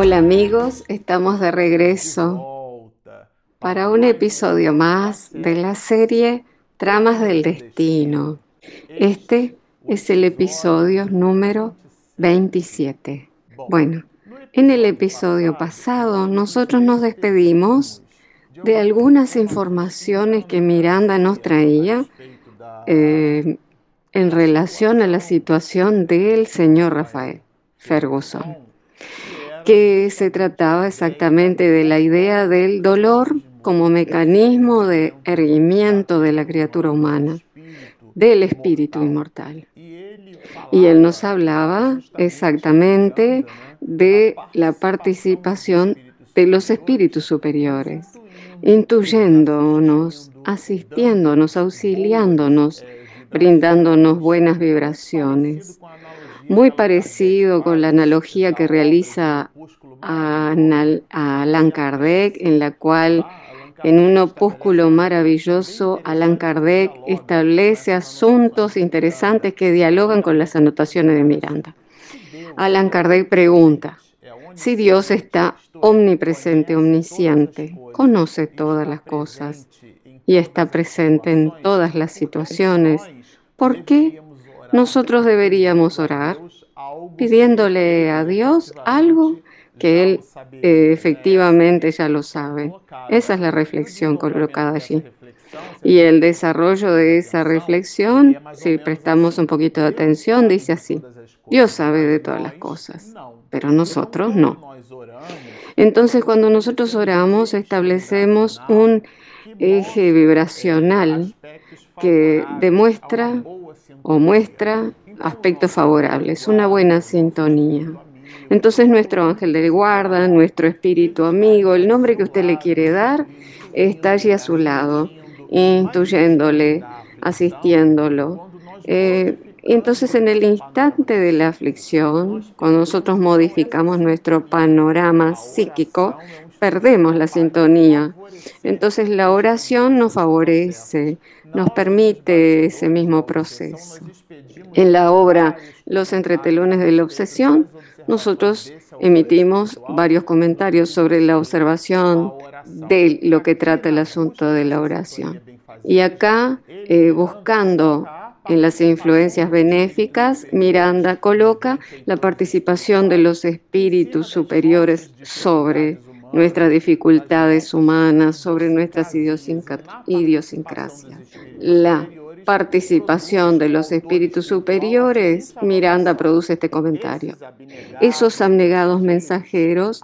Hola amigos, estamos de regreso para un episodio más de la serie Tramas del Destino. Este es el episodio número 27. Bueno, en el episodio pasado nosotros nos despedimos de algunas informaciones que Miranda nos traía eh, en relación a la situación del señor Rafael Ferguson que se trataba exactamente de la idea del dolor como mecanismo de erguimiento de la criatura humana, del espíritu inmortal. Y él nos hablaba exactamente de la participación de los espíritus superiores, intuyéndonos, asistiéndonos, auxiliándonos, brindándonos buenas vibraciones muy parecido con la analogía que realiza a, Allan Kardec, en la cual en un opúsculo maravilloso Allan Kardec establece asuntos interesantes que dialogan con las anotaciones de Miranda. Allan Kardec pregunta, si Dios está omnipresente, omnisciente, conoce todas las cosas y está presente en todas las situaciones, ¿por qué nosotros deberíamos orar pidiéndole a Dios algo que Él eh, efectivamente ya lo sabe. Esa es la reflexión colocada allí. Y el desarrollo de esa reflexión, si prestamos un poquito de atención, dice así, Dios sabe de todas las cosas, pero nosotros no. Entonces cuando nosotros oramos establecemos un eje vibracional que demuestra o muestra aspectos favorables, una buena sintonía. Entonces nuestro ángel de guarda, nuestro espíritu amigo, el nombre que usted le quiere dar, está allí a su lado, intuyéndole, asistiéndolo. Eh, entonces en el instante de la aflicción, cuando nosotros modificamos nuestro panorama psíquico, perdemos la sintonía. Entonces la oración nos favorece, nos permite ese mismo proceso. En la obra Los entretelones de la obsesión, nosotros emitimos varios comentarios sobre la observación de lo que trata el asunto de la oración. Y acá, eh, buscando en las influencias benéficas, Miranda coloca la participación de los espíritus superiores sobre nuestras dificultades humanas, sobre nuestras idiosincrasias. La participación de los espíritus superiores, Miranda produce este comentario. Esos abnegados mensajeros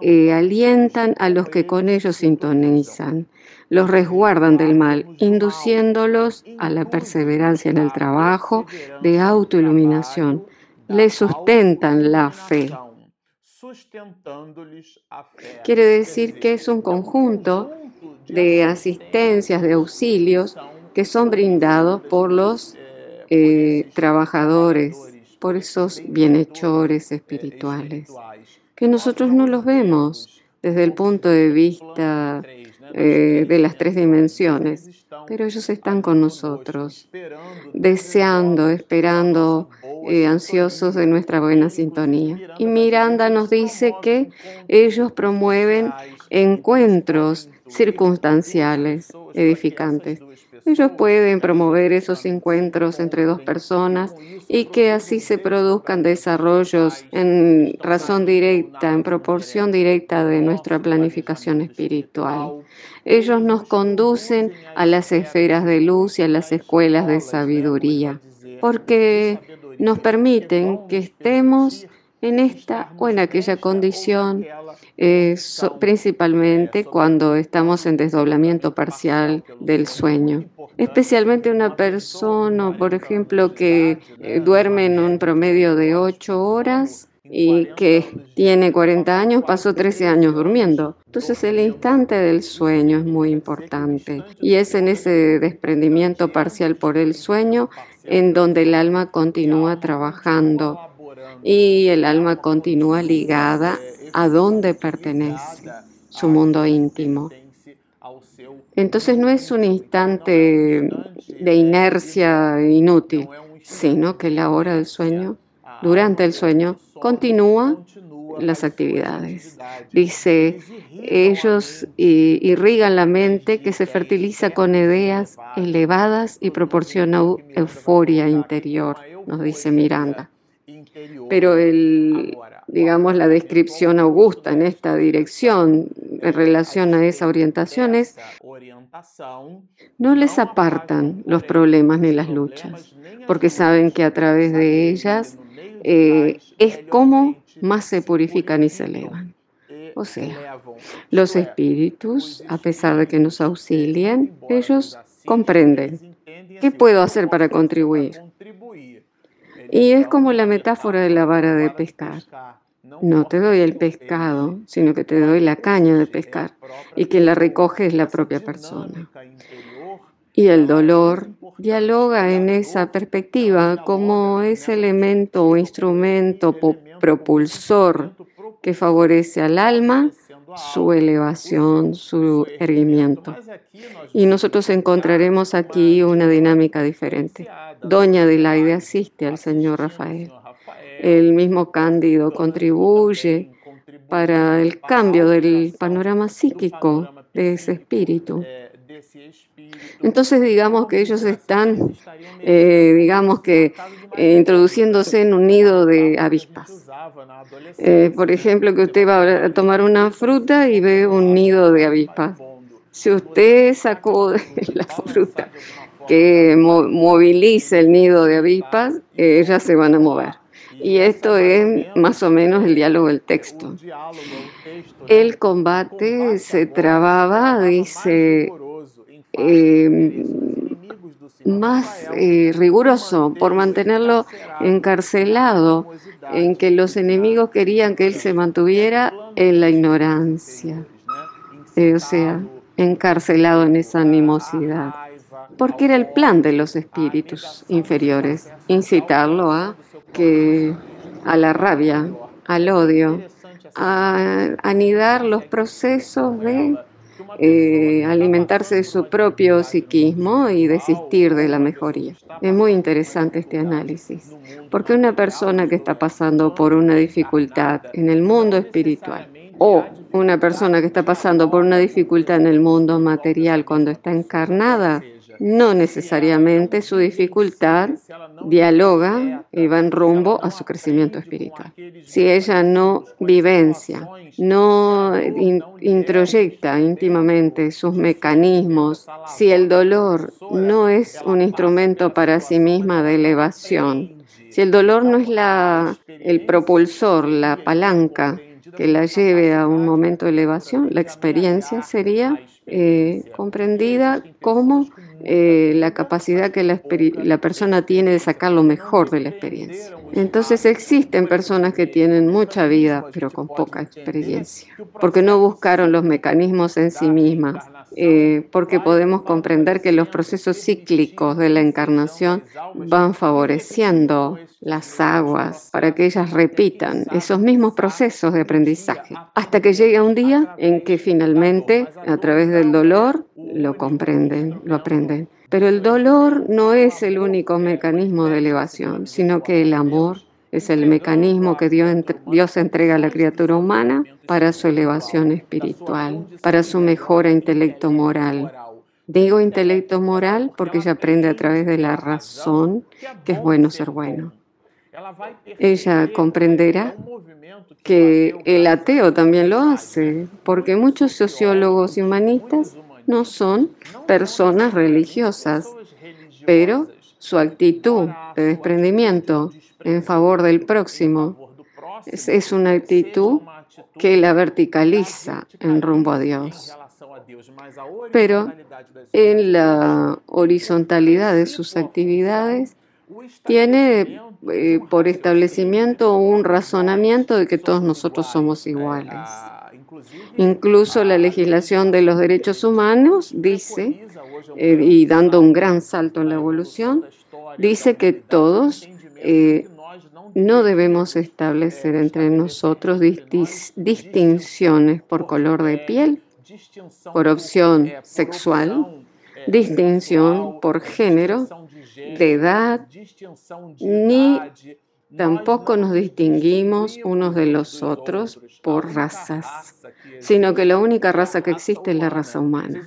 eh, alientan a los que con ellos sintonizan, los resguardan del mal, induciéndolos a la perseverancia en el trabajo de autoiluminación, les sustentan la fe. Quiere decir que es un conjunto de asistencias, de auxilios que son brindados por los eh, trabajadores, por esos bienhechores espirituales, que nosotros no los vemos desde el punto de vista eh, de las tres dimensiones, pero ellos están con nosotros, deseando, esperando, ansiosos de nuestra buena sintonía. Y Miranda nos dice que ellos promueven encuentros circunstanciales, edificantes. Ellos pueden promover esos encuentros entre dos personas y que así se produzcan desarrollos en razón directa, en proporción directa de nuestra planificación espiritual. Ellos nos conducen a las esferas de luz y a las escuelas de sabiduría, porque nos permiten que estemos en esta o en aquella condición, eh, principalmente cuando estamos en desdoblamiento parcial del sueño. Especialmente una persona, por ejemplo, que eh, duerme en un promedio de ocho horas y que tiene 40 años, pasó 13 años durmiendo. Entonces el instante del sueño es muy importante y es en ese desprendimiento parcial por el sueño en donde el alma continúa trabajando y el alma continúa ligada a donde pertenece, su mundo íntimo. Entonces no es un instante de inercia inútil, sino que la hora del sueño, durante el sueño, continúa las actividades. Dice, ellos irrigan la mente que se fertiliza con ideas elevadas y proporciona euforia interior, nos dice Miranda. Pero el, digamos, la descripción augusta en esta dirección en relación a esa orientación es, no les apartan los problemas ni las luchas, porque saben que a través de ellas eh, es como más se purifican y se elevan. O sea, los espíritus, a pesar de que nos auxilien, ellos comprenden. ¿Qué puedo hacer para contribuir? Y es como la metáfora de la vara de pescar. No te doy el pescado, sino que te doy la caña de pescar y quien la recoge es la propia persona. Y el dolor dialoga en esa perspectiva como ese elemento o instrumento propulsor que favorece al alma su elevación, su erguimiento. Y nosotros encontraremos aquí una dinámica diferente. Doña Adelaide asiste al señor Rafael. El mismo Cándido contribuye para el cambio del panorama psíquico de ese espíritu. Entonces digamos que ellos están, eh, digamos que eh, introduciéndose en un nido de avispas. Eh, por ejemplo, que usted va a tomar una fruta y ve un nido de avispas. Si usted sacó la fruta que movilice el nido de avispas, ellas se van a mover. Y esto es más o menos el diálogo del texto. El combate se trababa, dice, eh, más eh, riguroso por mantenerlo encarcelado, en que los enemigos querían que él se mantuviera en la ignorancia, eh, o sea, encarcelado en esa animosidad, porque era el plan de los espíritus inferiores, incitarlo a que a la rabia, al odio, a anidar los procesos de eh, alimentarse de su propio psiquismo y desistir de la mejoría. Es muy interesante este análisis, porque una persona que está pasando por una dificultad en el mundo espiritual o una persona que está pasando por una dificultad en el mundo material cuando está encarnada, no necesariamente su dificultad dialoga y va en rumbo a su crecimiento espiritual. Si ella no vivencia, no introyecta íntimamente sus mecanismos, si el dolor no es un instrumento para sí misma de elevación, si el dolor no es la, el propulsor, la palanca que la lleve a un momento de elevación, la experiencia sería eh, comprendida como eh, la capacidad que la, la, persona tiene de sacar lo mejor de la experiencia. Entonces existen personas que tienen mucha vida, pero con poca experiencia, porque no buscaron los mecanismos en sí mismas, eh, porque podemos comprender que los procesos cíclicos de la encarnación van favoreciendo las aguas para que ellas repitan esos mismos procesos de aprendizaje, hasta que llegue un día en que finalmente, a través del dolor, lo comprenden, lo aprenden. Pero el dolor no es el único mecanismo de elevación, sino que el amor es el mecanismo que Dios, entrega a la criatura humana para su elevación espiritual, para su mejora intelecto moral. Digo intelecto moral porque ella aprende a través de la razón que es bueno ser bueno. Ella comprenderá que el ateo también lo hace, porque muchos sociólogos y humanistas no son personas religiosas, pero su actitud de desprendimiento en favor del próximo es, una actitud que la verticaliza en rumbo a Dios. Pero en la horizontalidad de sus actividades tiene eh, por establecimiento un razonamiento de que todos nosotros somos iguales. Incluso la legislación de los derechos humanos dice, eh, y dando un gran salto en la evolución, dice que todos eh, no debemos establecer entre nosotros distinciones por color de piel, por opción sexual, distinción por género, de edad, ni Tampoco nos distinguimos unos de los otros por razas, sino que la única raza que existe es la raza humana.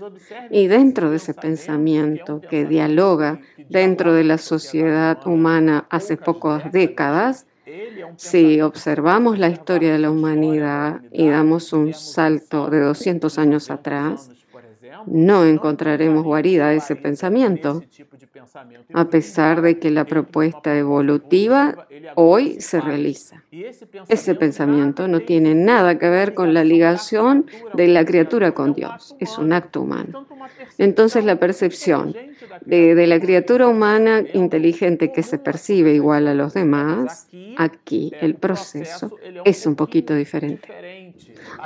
Y dentro de ese pensamiento que dialoga dentro de la sociedad humana hace pocas décadas, si observamos la historia de la humanidad y damos un salto de 200 años atrás, no encontraremos guarida a ese pensamiento, a pesar de que la propuesta evolutiva hoy se realiza. Ese pensamiento no tiene nada que ver con la ligación de la criatura con Dios, es un acto humano. Entonces la percepción de, la criatura humana inteligente que se percibe igual a los demás, aquí el proceso es un poquito diferente.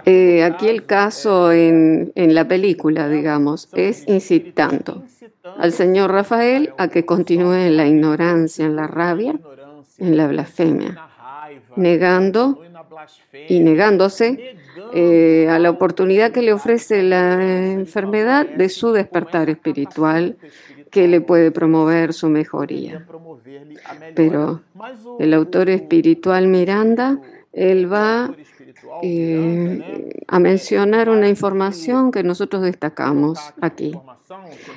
Eh, aquí el caso en, la película, digamos, es incitando al señor Rafael a que continúe en la ignorancia, en la rabia, en la blasfemia, negando y negándose eh, a la oportunidad que le ofrece la enfermedad de su despertar espiritual que le puede promover su mejoría. Pero el autor espiritual Miranda, él va eh, a mencionar una información que nosotros destacamos aquí.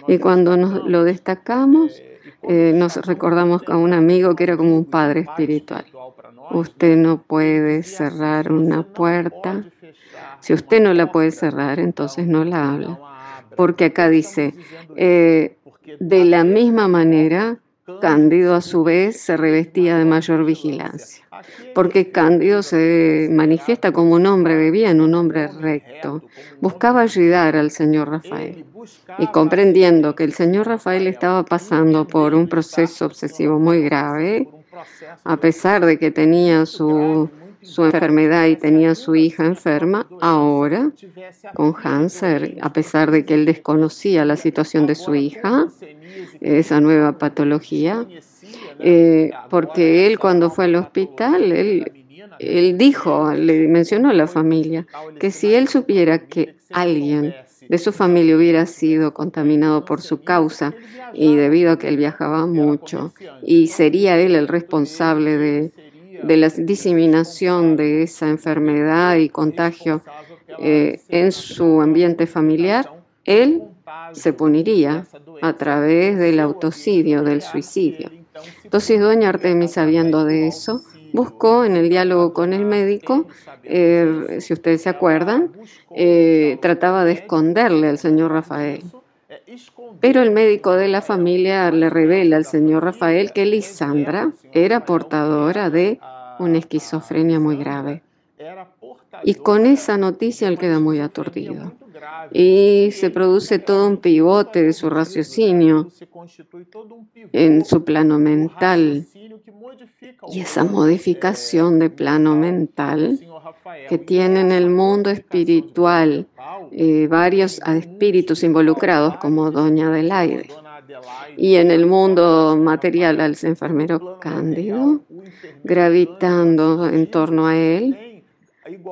Y cuando nos lo destacamos, eh, nos recordamos a un amigo que era como un padre espiritual. Usted no puede cerrar una puerta. Si usted no la puede cerrar, entonces no la habla. Porque acá dice, eh, de la misma manera, Cándido a su vez se revestía de mayor vigilancia, porque Cándido se manifiesta como un hombre de bien, un hombre recto. Buscaba ayudar al señor Rafael y comprendiendo que el señor Rafael estaba pasando por un proceso obsesivo muy grave, a pesar de que tenía su, su enfermedad y tenía su hija enferma, ahora con Hanser, a pesar de que él desconocía la situación de su hija, esa nueva patología, eh, porque él cuando fue al hospital, él, él dijo, le mencionó a la familia, que si él supiera que alguien de su familia hubiera sido contaminado por su causa y debido a que él viajaba mucho y sería él el responsable de, la diseminación de esa enfermedad y contagio eh, en su ambiente familiar, él se puniría a través del autocidio, del suicidio. Entonces, doña Artemis, sabiendo de eso, buscó en el diálogo con el médico, eh, si ustedes se acuerdan, eh, trataba de esconderle al señor Rafael. Pero el médico de la familia le revela al señor Rafael que Lisandra era portadora de una esquizofrenia muy grave. Y con esa noticia él queda muy aturdido y se produce todo un pivote de su raciocinio en su plano mental. Y esa modificación de plano mental que tiene en el mundo espiritual eh, varios espíritus involucrados como Doña Adelaide. Y en el mundo material al enfermero Cándido, gravitando en torno a él,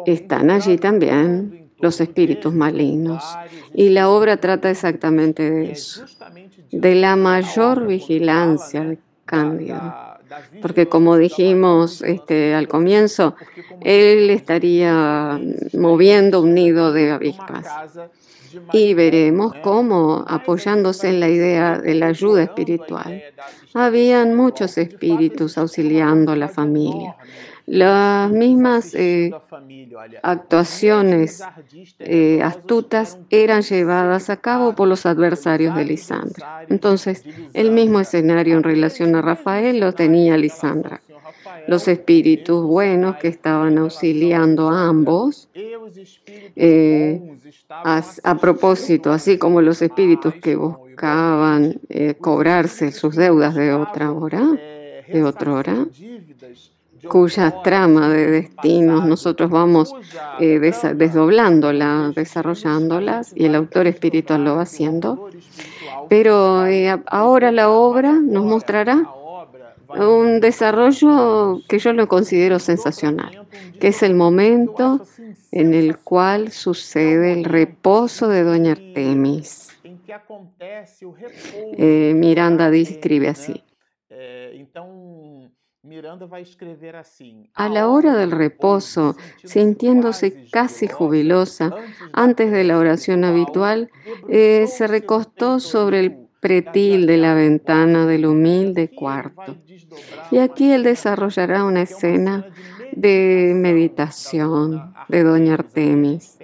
están allí también los espíritus malignos. Y la obra trata exactamente de eso, de la mayor vigilancia de Cándido. Porque como dijimos este, al comienzo, él estaría moviendo un nido de avispas. Y veremos cómo, apoyándose en la idea de la ayuda espiritual, habían muchos espíritus auxiliando a la familia. Las mismas eh, actuaciones eh, astutas eran llevadas a cabo por los adversarios de Lisandra. Entonces, el mismo escenario en relación a Rafael lo tenía Lisandra. Los espíritus buenos que estaban auxiliando a ambos, eh, a, propósito, así como los espíritus que buscaban cobrarse sus deudas de otra hora, de otra hora, cuya trama de destinos nosotros vamos eh, desdoblándola, desarrollándolas, y el autor espiritual lo va haciendo. Pero eh, ahora la obra nos mostrará un desarrollo que yo lo considero sensacional, que es el momento en el cual sucede el reposo de Doña Artemis. Eh, Miranda describe así. A la hora del reposo, sintiéndose casi jubilosa, antes de la oración habitual, eh, se recostó sobre el pretil de la ventana del humilde cuarto. Y aquí él desarrollará una escena de meditación de Doña Artemis.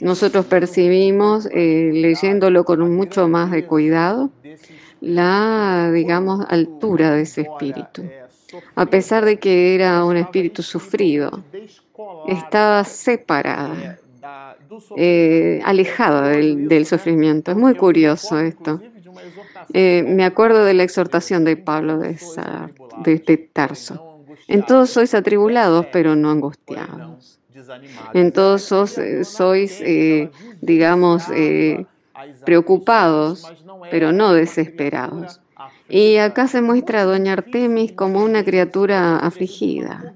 Nosotros percibimos, eh, leyéndolo con mucho más de cuidado, la, digamos, altura de ese espíritu. A pesar de que era un espíritu sufrido, estaba separada, eh, alejada del, sufrimiento. Es muy curioso esto. Eh, me acuerdo de la exhortación de Pablo de, de Tarso. En todos sois atribulados, pero no angustiados. En todos sois, eh, digamos, eh, preocupados, pero no desesperados. Y acá se muestra a Doña Artemis como una criatura afligida.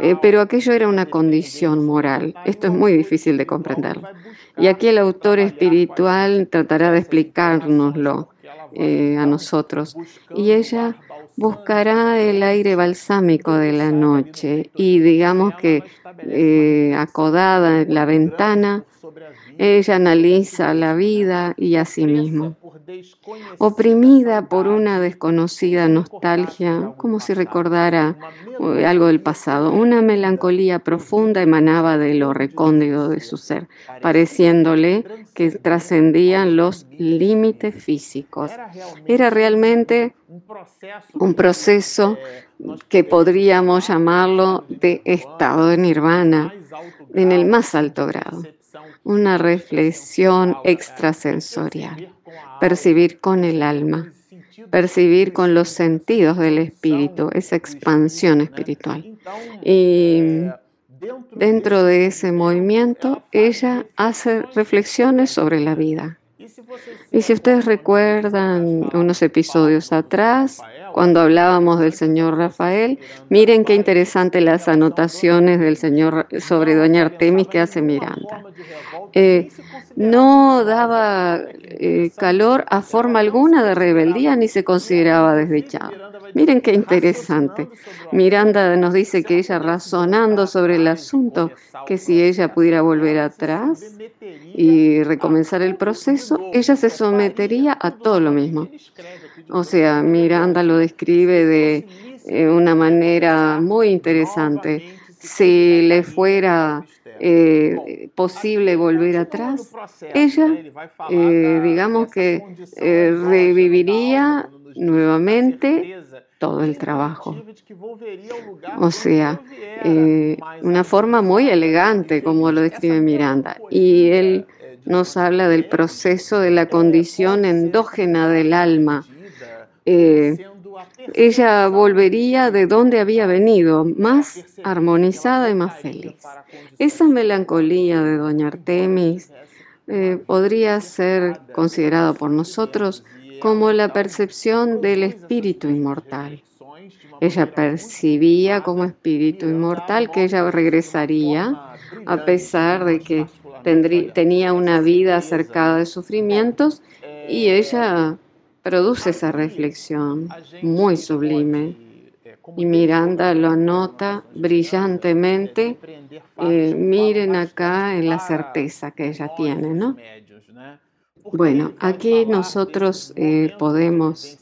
Eh, pero aquello era una condición moral. Esto es muy difícil de comprender. Y aquí el autor espiritual tratará de explicárnoslo a nosotros. Y ella buscará el aire balsámico de la noche y digamos que eh, acodada en la ventana, ella analiza la vida y a sí misma. Oprimida por una desconocida nostalgia, como si recordara eh, algo del pasado, una melancolía profunda emanaba de lo recóndito de su ser, pareciéndole que trascendían los límites físicos. Era realmente un proceso que podríamos llamarlo de estado de nirvana en el más alto grado, una reflexión extrasensorial, percibir con el alma, percibir con los sentidos del espíritu, esa expansión espiritual. Y dentro de ese movimiento, ella hace reflexiones sobre la vida. Y si ustedes recuerdan unos episodios atrás, cuando hablábamos del señor Rafael, miren qué interesante las anotaciones del señor sobre doña Artemis que hace Miranda. Eh, no daba eh, calor a forma alguna de rebeldía ni se consideraba desdichado. Miren qué interesante. Miranda nos dice que ella razonando sobre el asunto, que si ella pudiera volver atrás y recomenzar el proceso, ella se sometería a todo lo mismo. O sea, Miranda lo describe de eh, una manera muy interesante. Si le fuera eh, posible volver atrás, ella, eh, digamos que reviviría nuevamente todo el trabajo. O sea, una forma muy elegante, como lo describe Miranda. Y él nos habla del proceso de la condición endógena del alma eh, ella volvería de donde había venido, más armonizada y más feliz. Esa melancolía de Doña Artemis eh, podría ser considerada por nosotros como la percepción del espíritu inmortal. Ella percibía como espíritu inmortal que ella regresaría a pesar de que tenía una vida acercada de sufrimientos y ella produce esa reflexión muy sublime. Y Miranda lo anota brillantemente. Eh, miren acá en la certeza que ella tiene, ¿no? Bueno, aquí nosotros eh, podemos,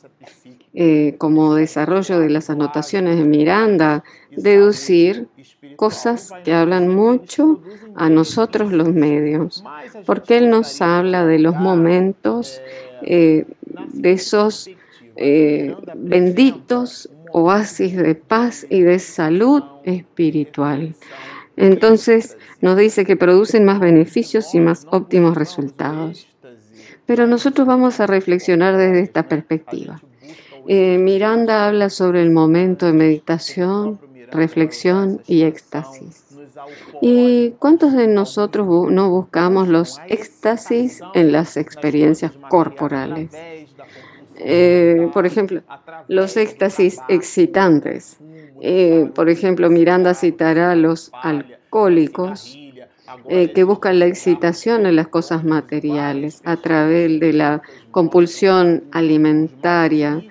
eh, como desarrollo de las anotaciones de Miranda, deducir cosas que hablan mucho a nosotros los medios, porque él nos habla de los momentos eh, de esos eh, benditos oasis de paz y de salud espiritual. Entonces nos dice que producen más beneficios y más óptimos resultados. Pero nosotros vamos a reflexionar desde esta perspectiva. Eh, Miranda habla sobre el momento de meditación, reflexión y éxtasis. ¿Y cuántos de nosotros no buscamos los éxtasis en las experiencias corporales? Eh, por ejemplo, los éxtasis excitantes. Eh, por ejemplo, Miranda citará a los alcohólicos eh, que buscan la excitación en las cosas materiales a través de la compulsión alimentaria,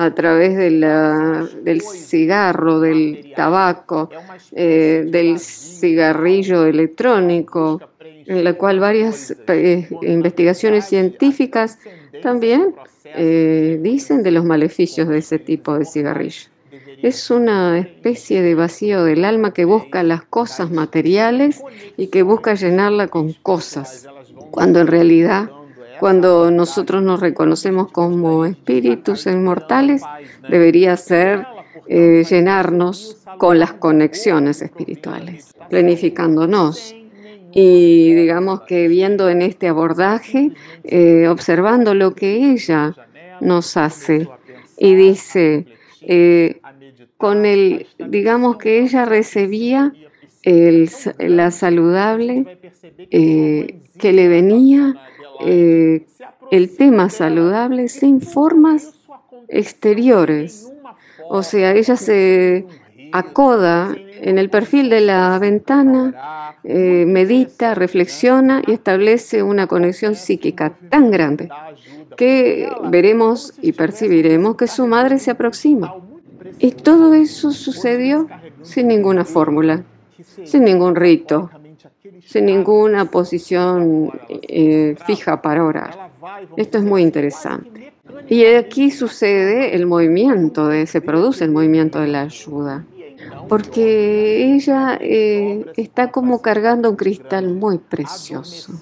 a través del cigarro, del tabaco, eh, del cigarrillo electrónico, en la cual varias eh, investigaciones científicas también eh, dicen de los maleficios de ese tipo de cigarrillo. Es una especie de vacío del alma que busca las cosas materiales y que busca llenarla con cosas, cuando en realidad cuando nosotros nos reconocemos como espíritus inmortales, debería ser eh, llenarnos con las conexiones espirituales, planificándonos. Y digamos que viendo en este abordaje, eh, observando lo que ella nos hace y dice, eh, con el, digamos que ella recibía la saludable que le venía eh, el tema saludable sin formas exteriores. O sea, ella se acoda en el perfil de la ventana, eh, medita, reflexiona y establece una conexión psíquica tan grande que veremos y percibiremos que su madre se aproxima. Y todo eso sucedió sin ninguna fórmula, sin ningún rito, sin ninguna posición eh, fija para orar. Esto es muy interesante. Y aquí sucede el movimiento, de, se produce el movimiento de la ayuda, porque ella eh, está como cargando un cristal muy precioso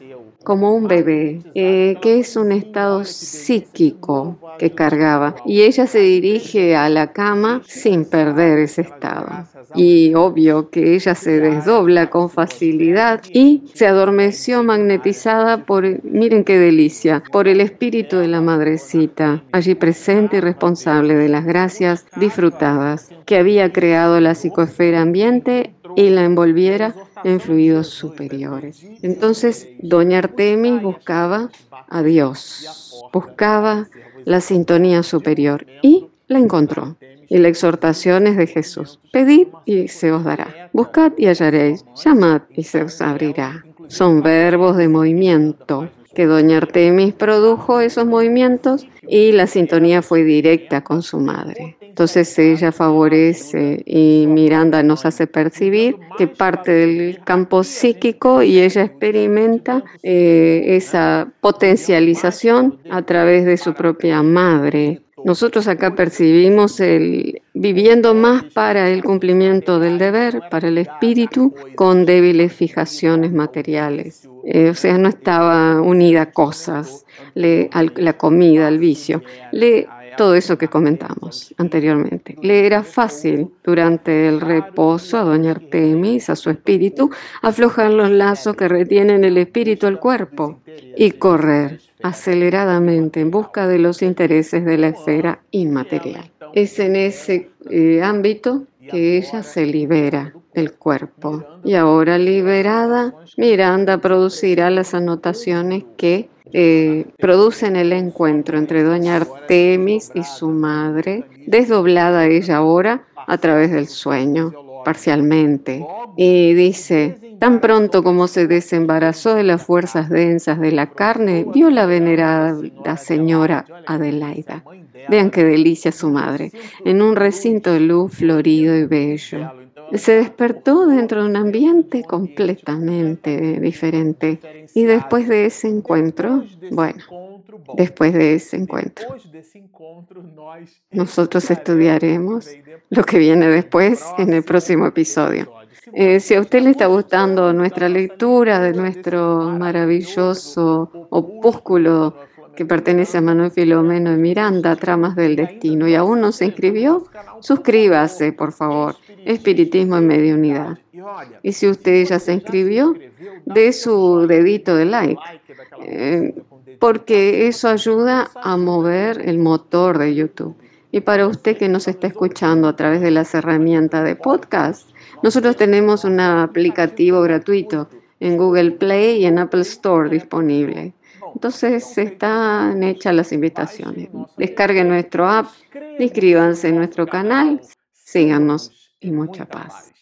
como un bebé, eh, que es un estado psíquico que cargaba. Y ella se dirige a la cama sin perder ese estado. Y obvio que ella se desdobla con facilidad y se adormeció magnetizada por, miren qué delicia, por el espíritu de la madrecita, allí presente y responsable de las gracias disfrutadas que había creado la psicosfera ambiente y la envolviera en fluidos superiores. Entonces, doña Artemis buscaba a Dios, buscaba la sintonía superior y la encontró. Y la exhortación es de Jesús. Pedid y se os dará. Buscad y hallaréis. Llamad y se os abrirá. Son verbos de movimiento que doña Artemis produjo esos movimientos y la sintonía fue directa con su madre. Entonces ella favorece y Miranda nos hace percibir que parte del campo psíquico y ella experimenta eh, esa potencialización a través de su propia madre. Nosotros acá percibimos el viviendo más para el cumplimiento del deber, para el espíritu, con débiles fijaciones materiales. Eh, o sea, no estaba unida a cosas, la comida, al vicio. Todo eso que comentamos anteriormente. Le era fácil durante el reposo a doña Artemis, a su espíritu, aflojar los lazos que retienen el espíritu al cuerpo y correr aceleradamente en busca de los intereses de la esfera inmaterial. Es en ese eh, ámbito que ella se libera del cuerpo. Y ahora liberada, Miranda producirá las anotaciones que eh, producen el encuentro entre doña Artemis y su madre, desdoblada ella ahora a través del sueño, parcialmente. Y dice, tan pronto como se desembarazó de las fuerzas densas de la carne, vio la venerada señora Adelaida. Vean qué delicia su madre, en un recinto de luz florido y bello. Se despertó dentro de un ambiente completamente diferente. Y después de ese encuentro, bueno, después de ese encuentro, nosotros estudiaremos lo que viene después en el próximo episodio. Eh, si a usted le está gustando nuestra lectura de nuestro maravilloso opúsculo que pertenece a Manuel Filomeno de Miranda, Tramas del Destino, y aún no se inscribió, suscríbase, por favor. Espiritismo en Mediunidad. Y si usted ya se inscribió, dé su dedito de like, eh, porque eso ayuda a mover el motor de YouTube. Y para usted que nos está escuchando a través de las herramientas de podcast, nosotros tenemos un aplicativo gratuito en Google Play y en Apple Store disponible. Entonces están hechas las invitaciones. Descarguen nuestro app, inscríbanse en nuestro canal, síganos y mucha paz.